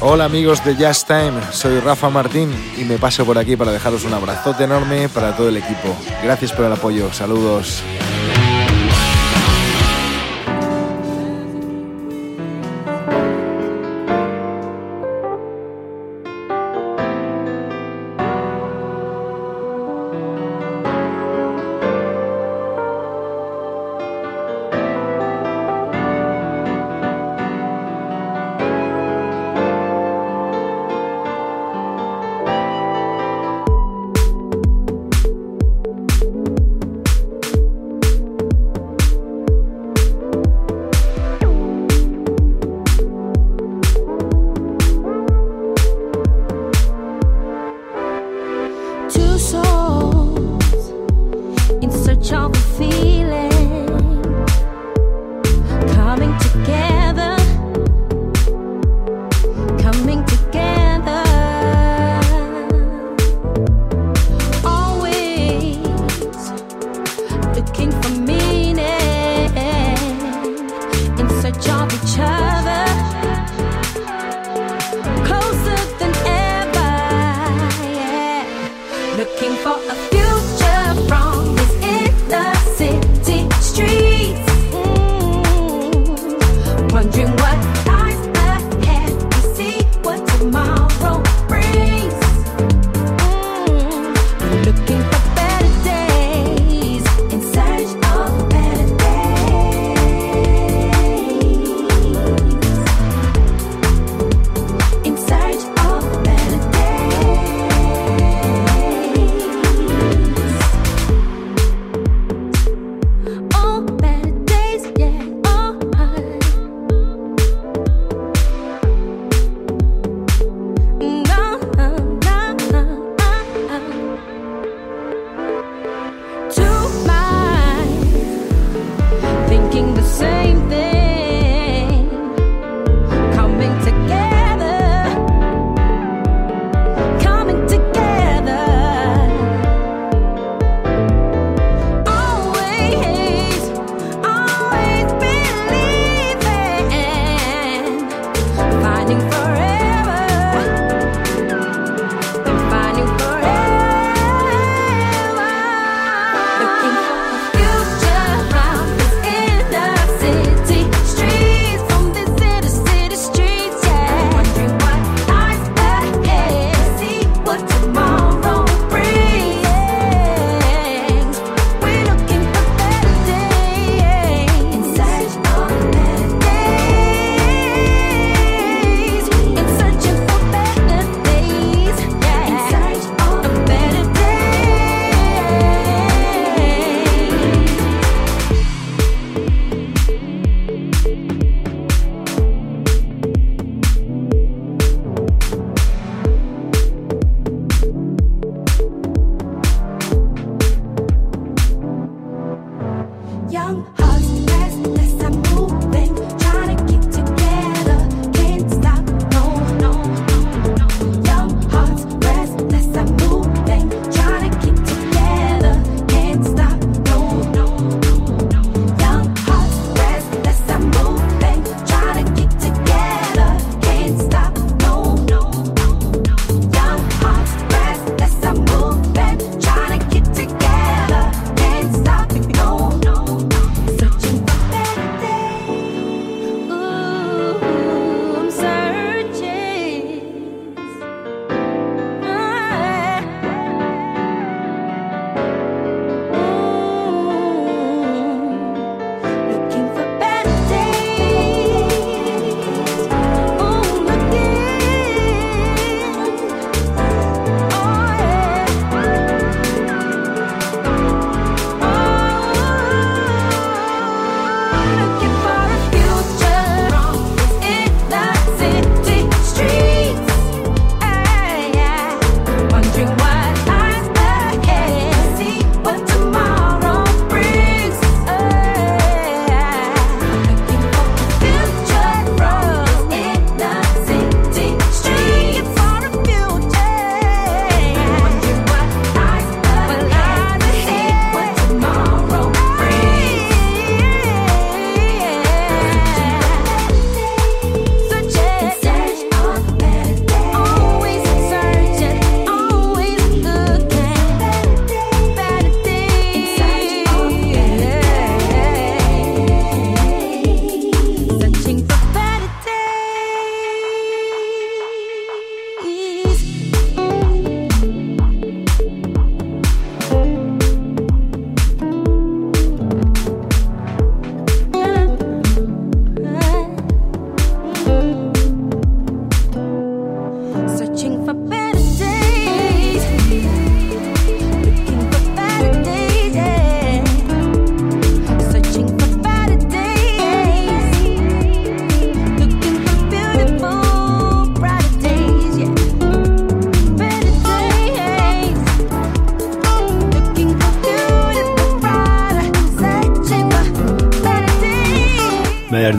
Hola amigos de Just Time, soy Rafa Martín y me paso por aquí para dejaros un abrazote enorme para todo el equipo. Gracias por el apoyo, saludos.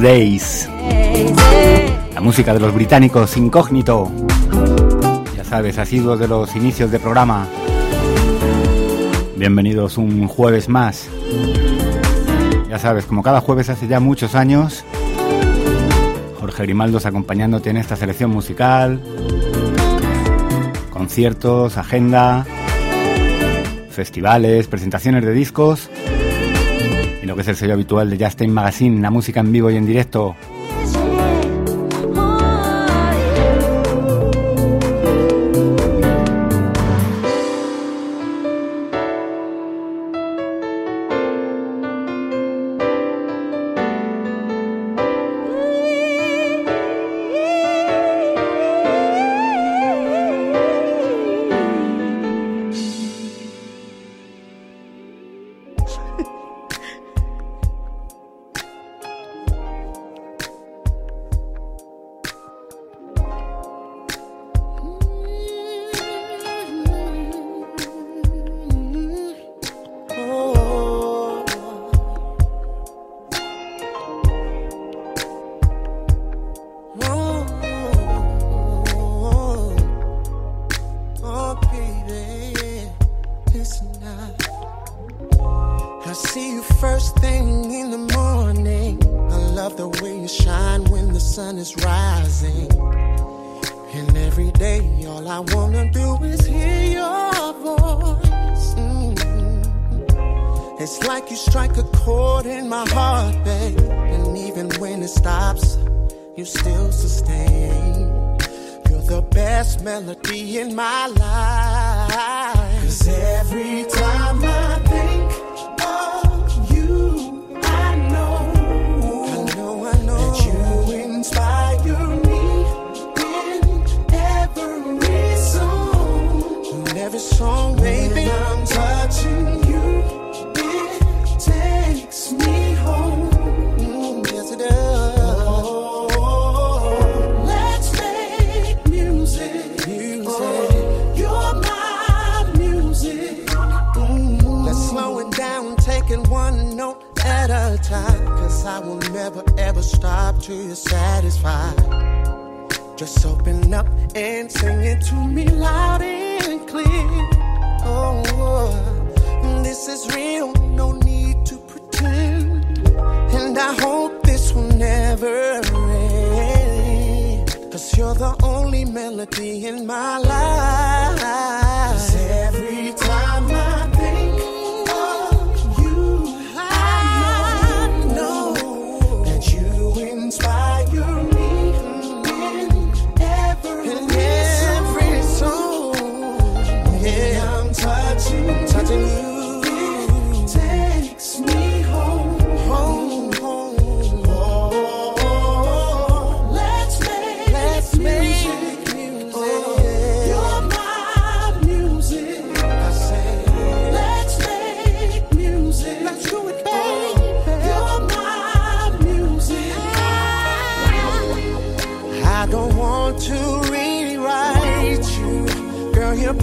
Days. La música de los británicos incógnito. Ya sabes, ha sido de los inicios de programa. Bienvenidos un jueves más. Ya sabes, como cada jueves hace ya muchos años, Jorge Grimaldos acompañándote en esta selección musical, conciertos, agenda, festivales, presentaciones de discos que es el sello habitual de Justin Magazine, la música en vivo y en directo. baby. When I'm touching you, it takes me home. Yes, it does. Let's make music. Oh, you're my music. Mm-hmm. Let's slow it down, taking one note at a time. I will never ever stop you're. Just open up and sing it to me loud and clear. Oh, this is real, no need to pretend. And I hope this will never end. Cause you're the only melody in my life.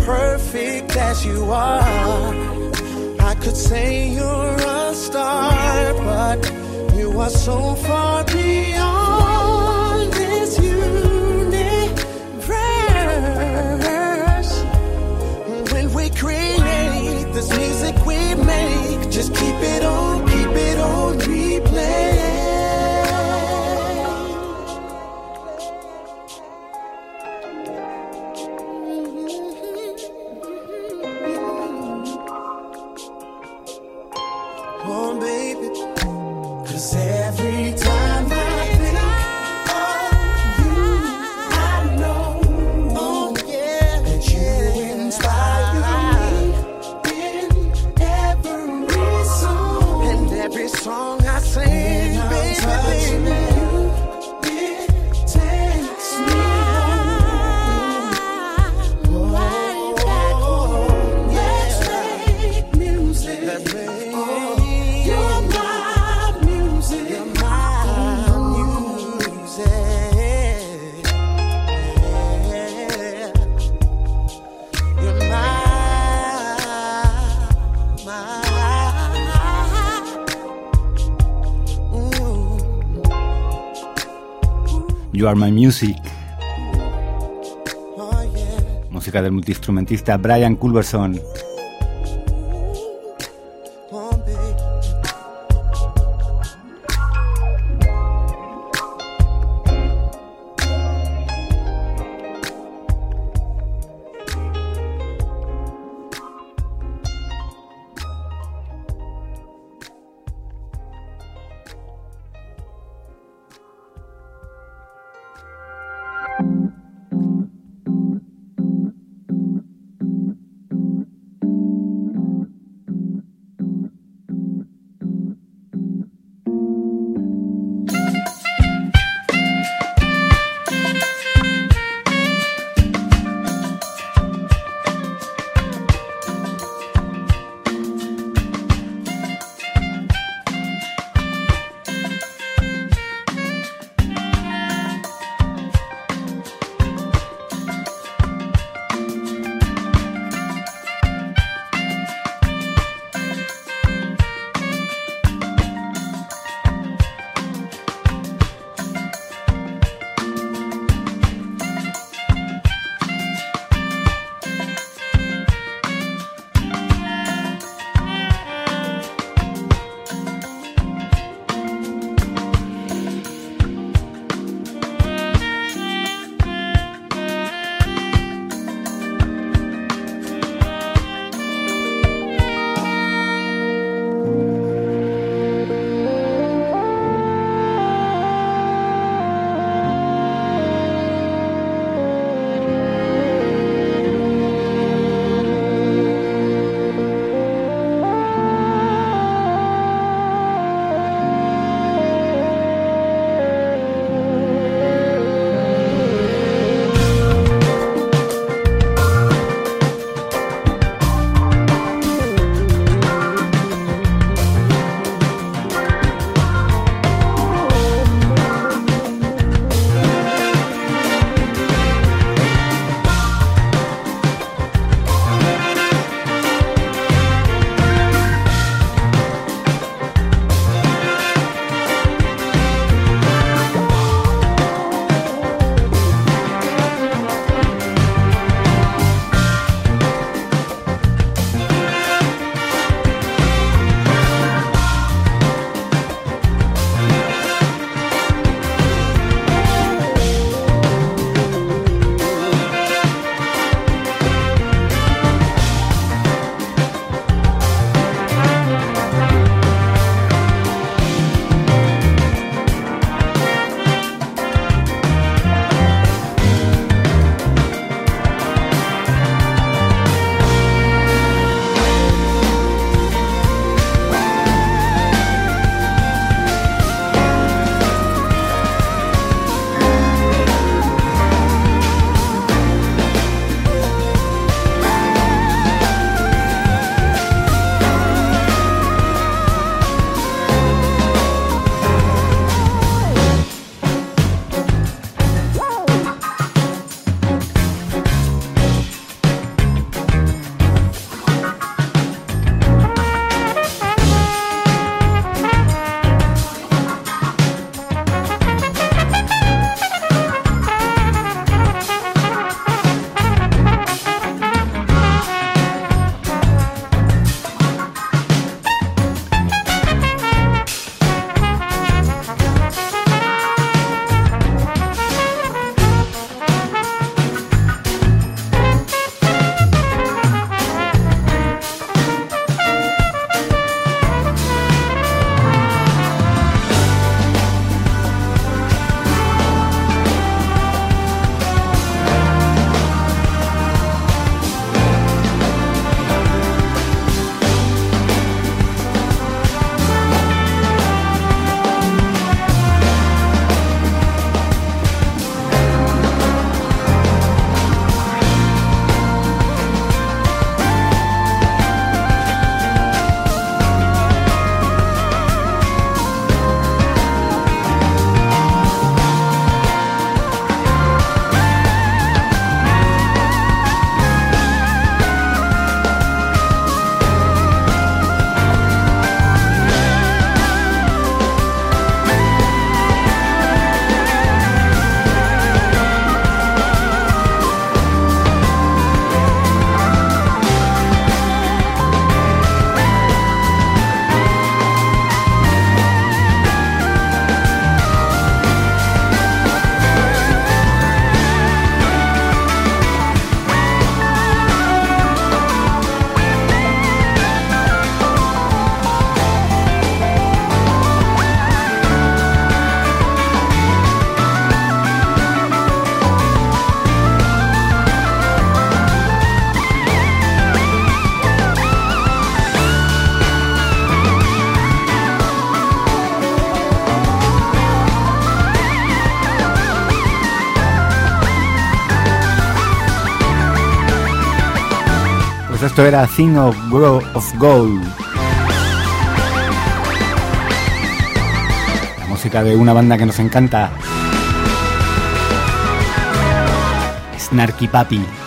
perfect as you are. I could say you're a star, but you are so far beyond this universe. When we create this music we make, just keep it on, keep it on. one, baby. Cause every time. You Are My Music. Música del multiinstrumentista Brian Culberson. Esto era Thing of, of Gold. La música de una banda que nos encanta. Snarky Papi.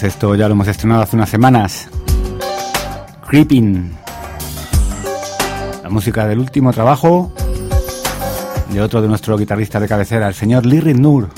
Pues esto ya lo hemos estrenado hace unas semanas. Creeping. La música del último trabajo de otro de nuestro guitarrista de cabecera, el señor Lirid Nur.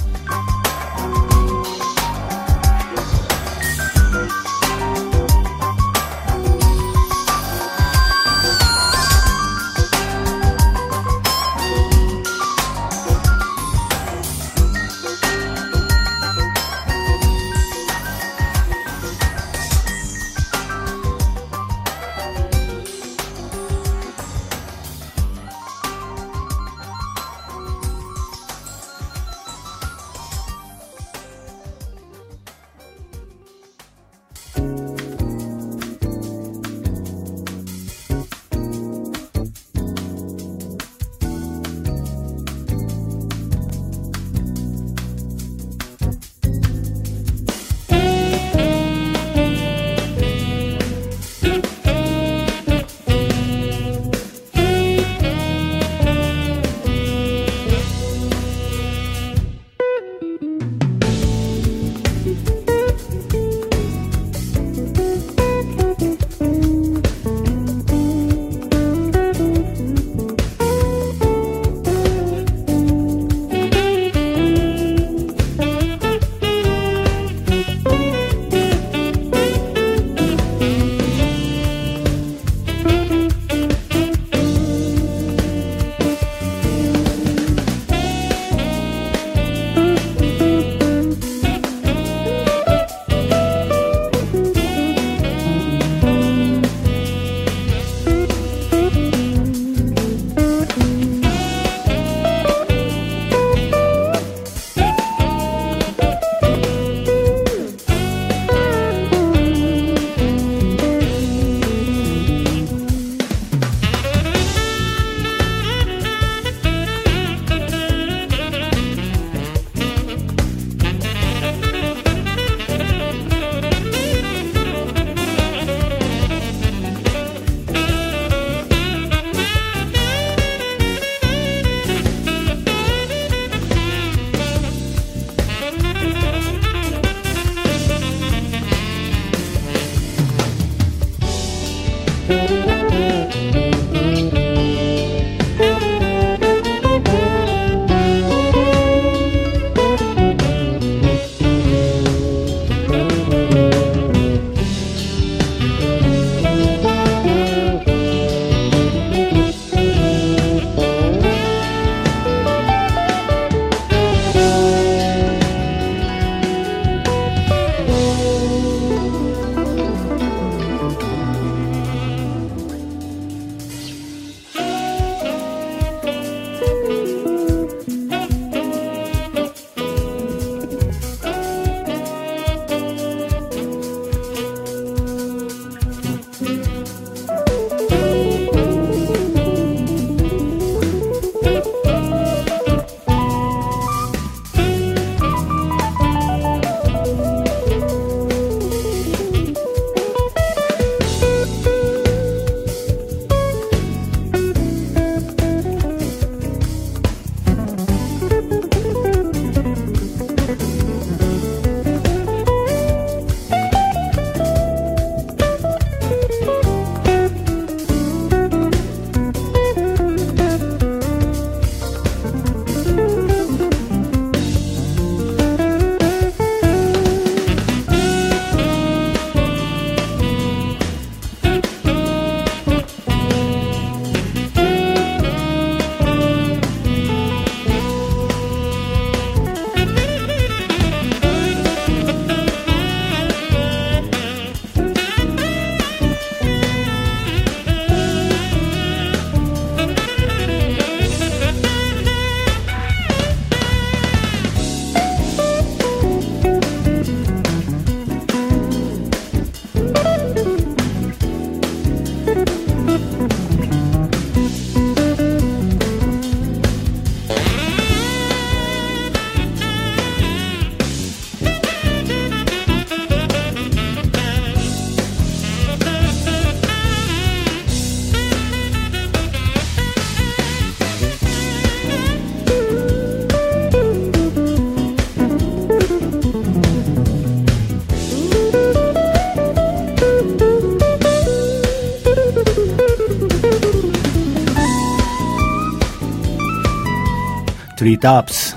Treetops.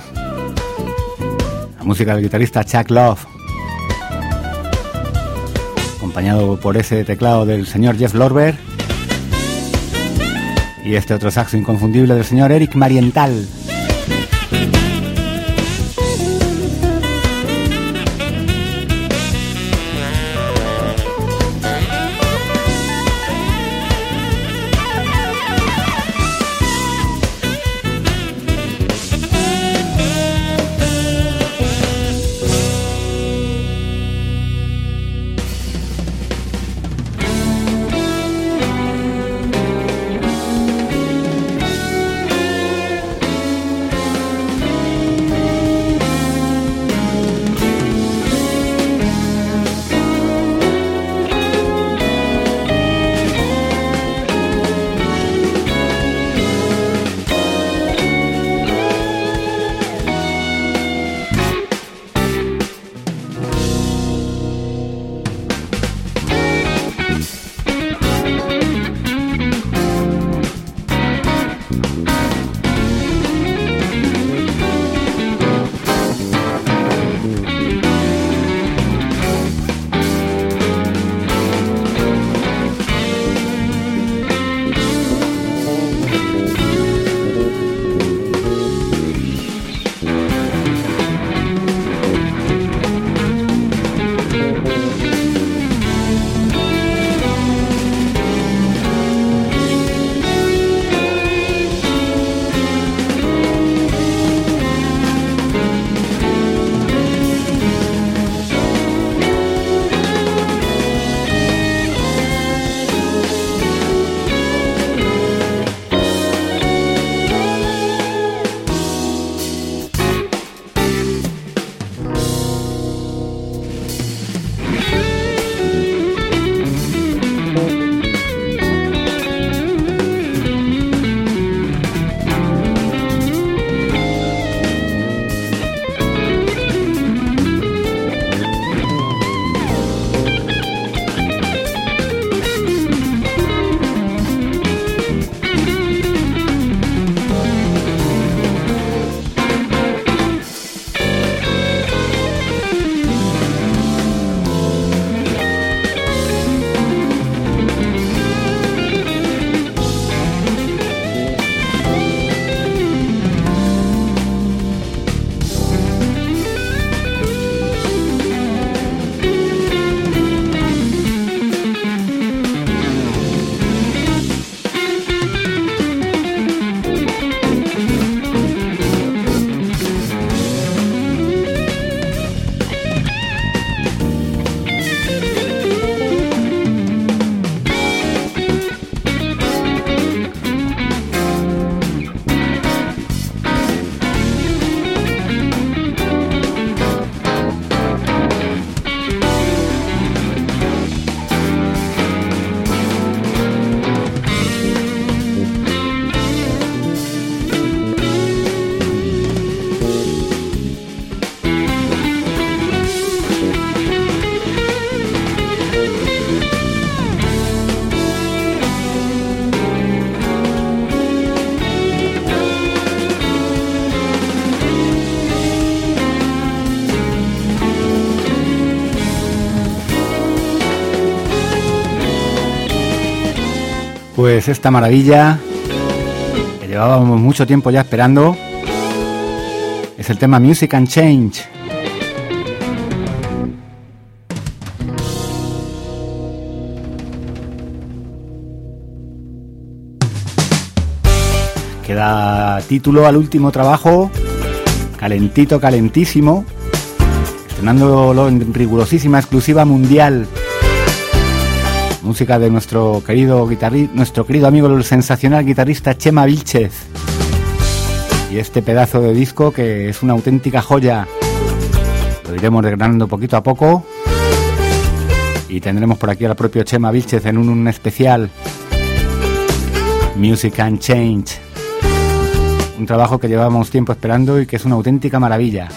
La música del guitarrista Chuck Love. Acompañado por ese teclado del señor Jeff Lorber. Y este otro saxo inconfundible del señor Eric Mariental. Pues esta maravilla que llevábamos mucho tiempo ya esperando es el tema Music and Change. Que da título al último trabajo, calentito, calentísimo, estrenándolo en rigurosísima exclusiva mundial música de nuestro querido guitarrista, nuestro querido amigo el sensacional guitarrista Chema Vilchez. Y este pedazo de disco que es una auténtica joya. Lo iremos desgranando poquito a poco. Y tendremos por aquí al propio Chema Vilchez en un, especial Music and Change. Un trabajo que llevamos tiempo esperando y que es una auténtica maravilla.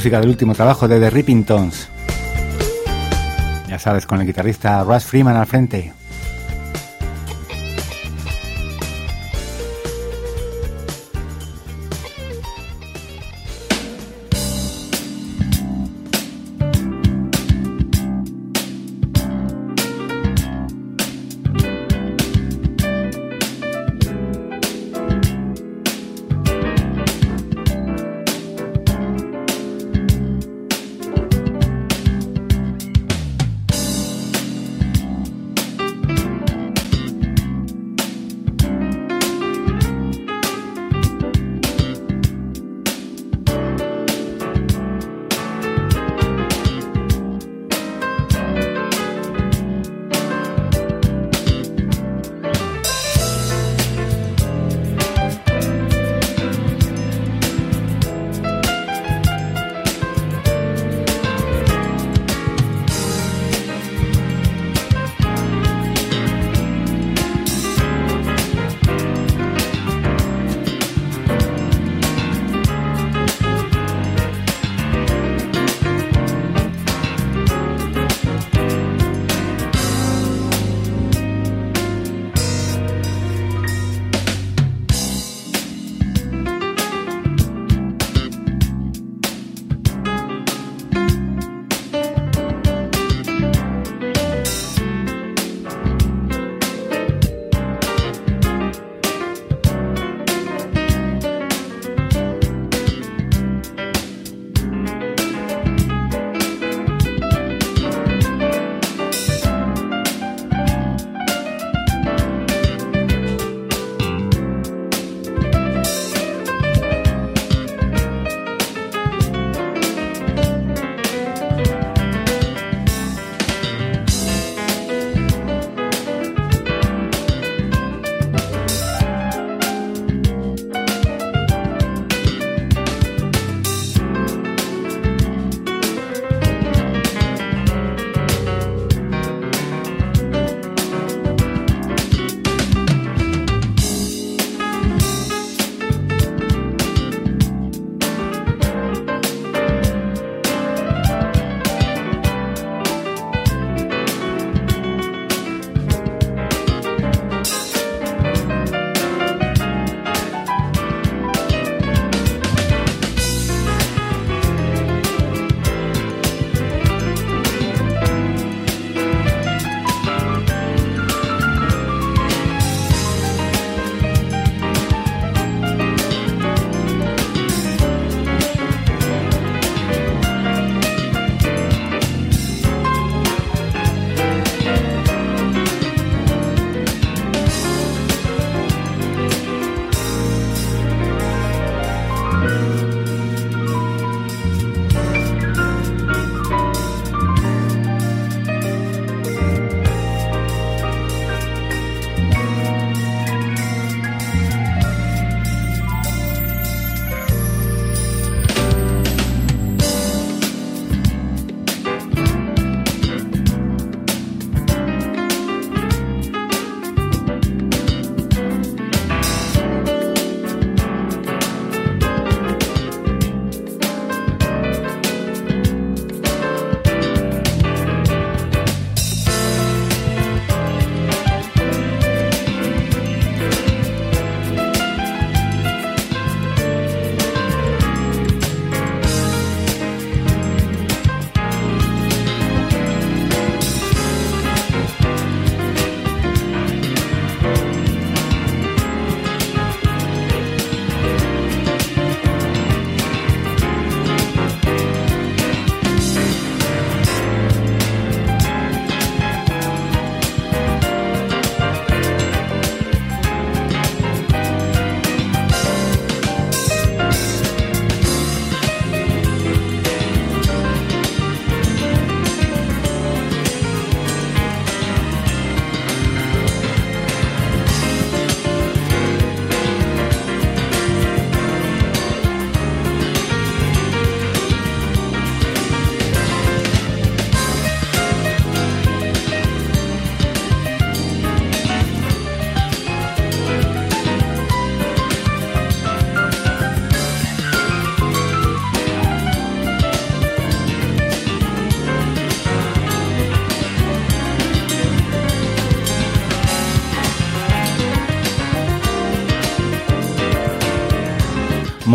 Música del último trabajo de The Rippingtons. Ya sabes, con el guitarrista Russ Freeman al frente.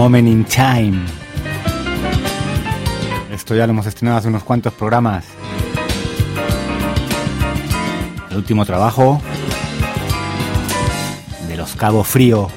Moment in Time. Esto ya lo hemos estrenado hace unos cuantos programas. El último trabajo de los Cabo Frío.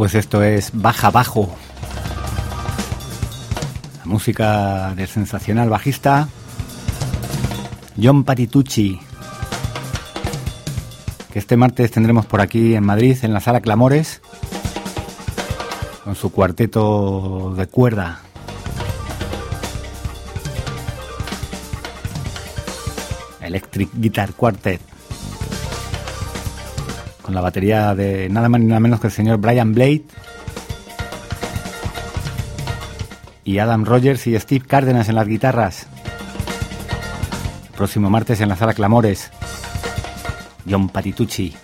Pues esto es Baja Bajo. La música del sensacional bajista John Patitucci. Que este martes tendremos por aquí en Madrid, en la sala Clamores, con su cuarteto de cuerda. Electric Guitar Quartet con la batería de nada más ni nada menos que el señor Brian Blade y Adam Rogers y Steve Cárdenas en las guitarras. próximo martes en la sala Clamores, John Patitucci.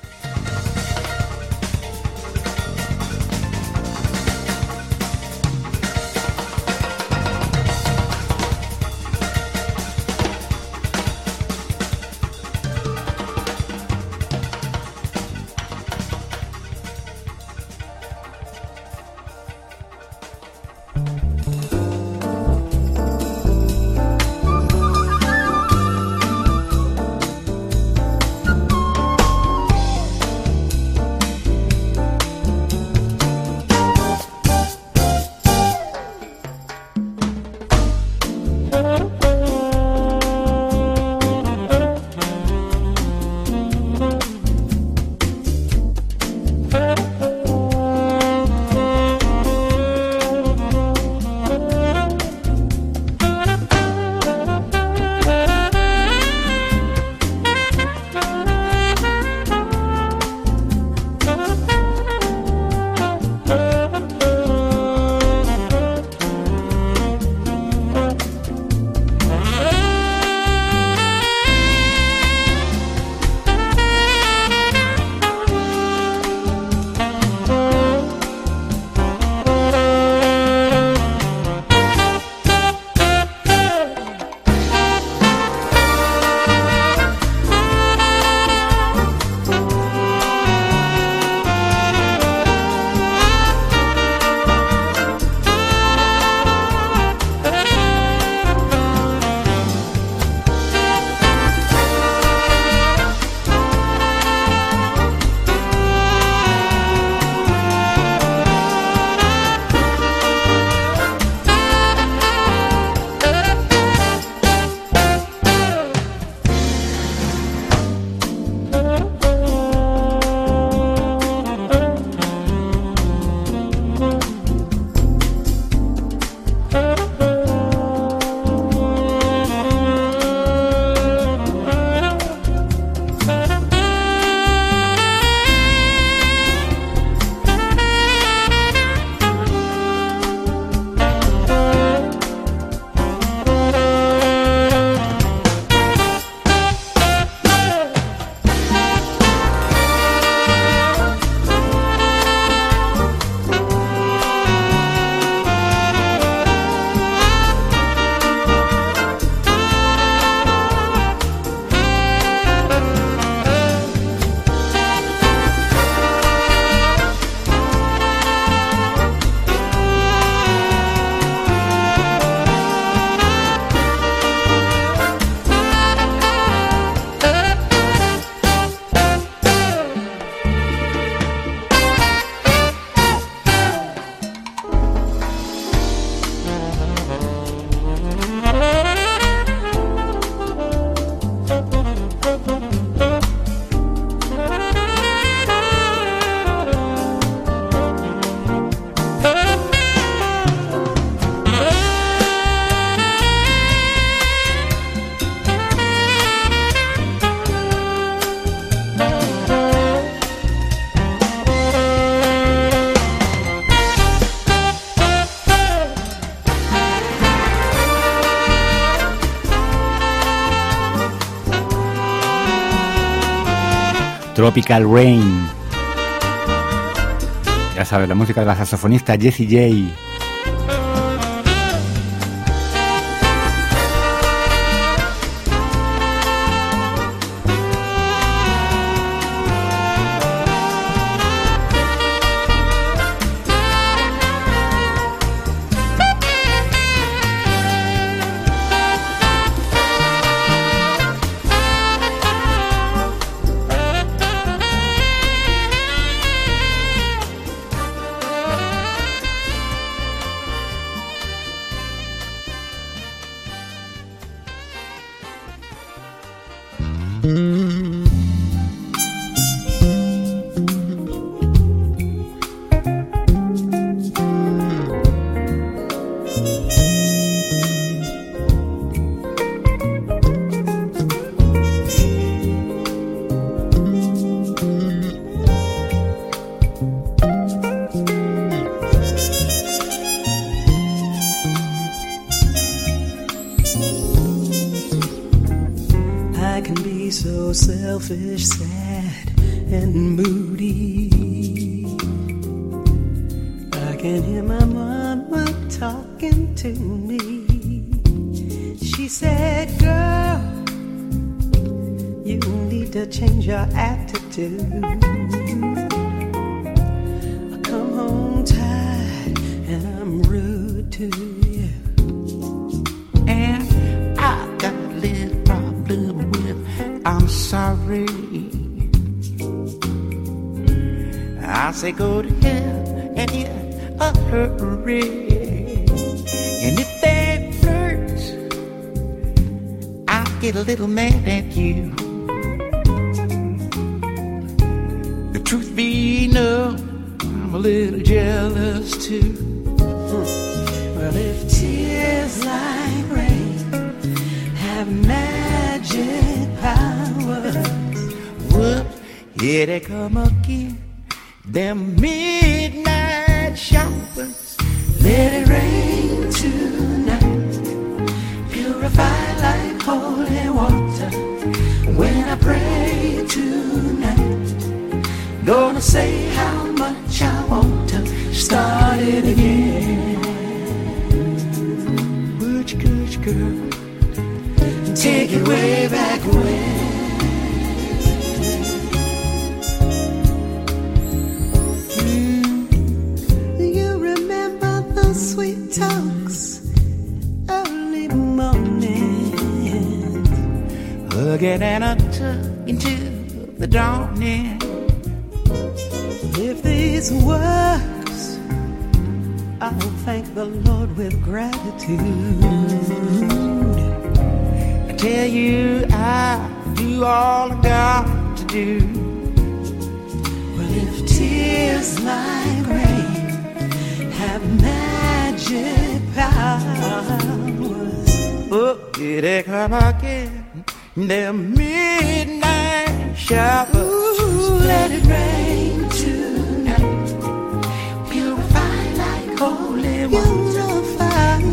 Tropical Rain. Ya sabes, la música de la saxofonista Jessie J. do again. Would good could you, girl, take it way back when? You remember those sweet talks early morning, hugging and a tug into the darkness. If this were I'll thank the Lord with gratitude. I tell you, I do all I got to do. Well, if tears like rain have magic powers, oh, here it come again. The midnight showers. Ooh, let it rain.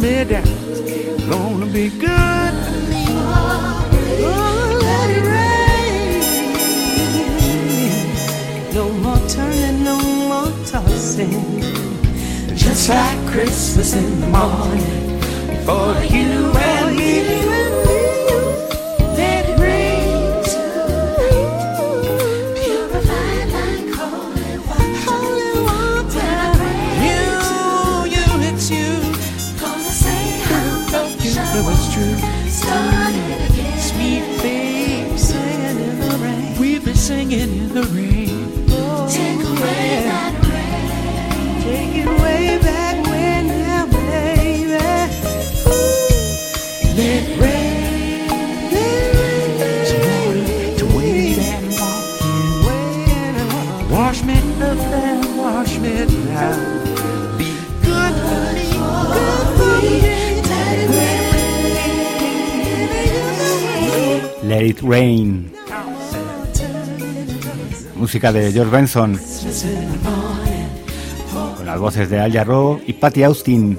me down. Gonna be good for me. Oh, let it rain. No more turning, no more tossing. Just like Christmas in the morning for you and singing in the rain. Oh, Take away yeah. that rain. Take it way back when now, baby. Ooh. Let it rain. Wash me up and wash me down. Be good for me. Good for me. Let it rain. Let it rain. música de George Benson, con las voces de Al Jarreau y Patty Austin.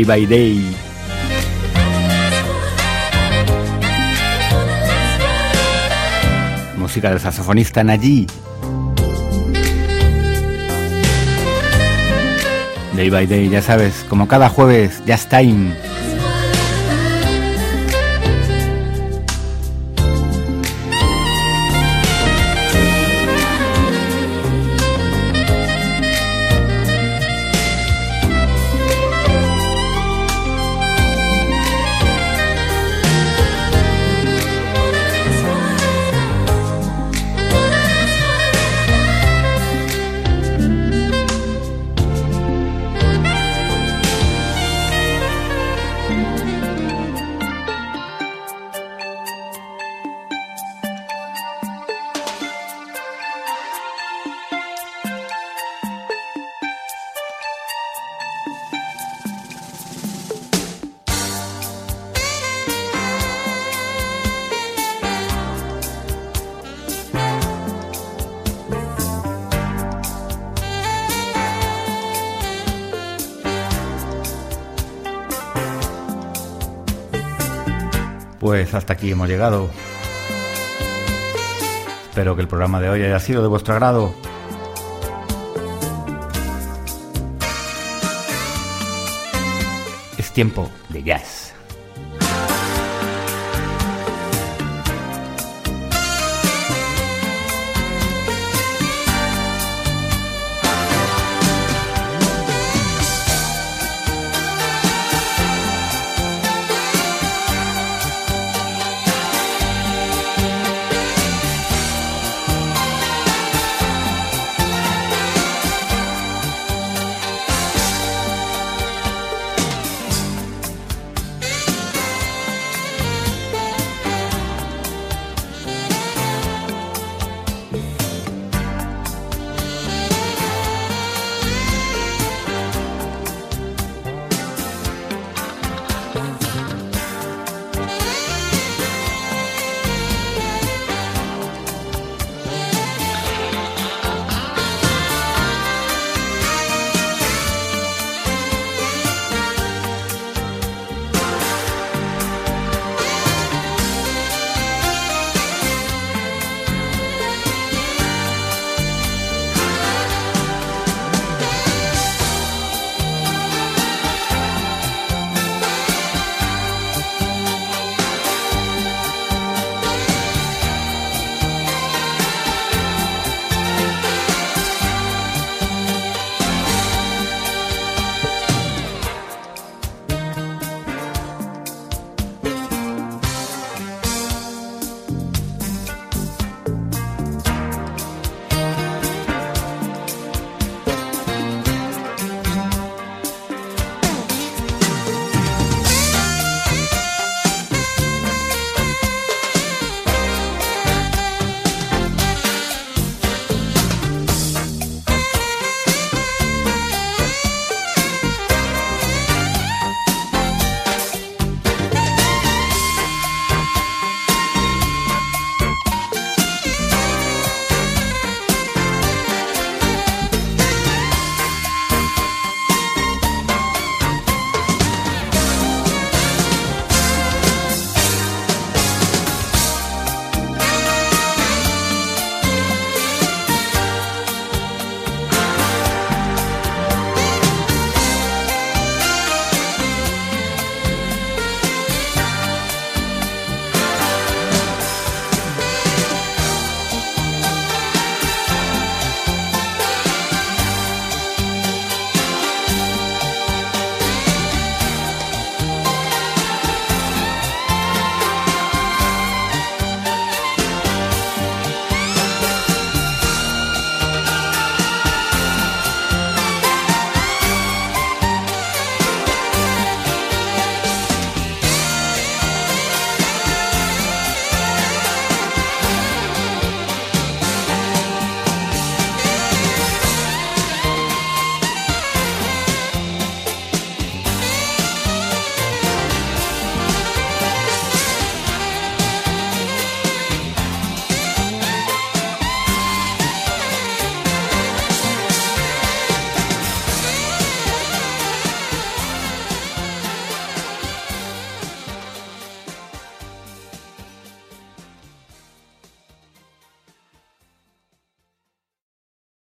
Day by Day. Música del saxofonista Naji. Day by Day, ya sabes, como cada jueves, Just Time. Pues hasta aquí hemos llegado. Espero que el programa de hoy haya sido de vuestro agrado. Es tiempo de jazz.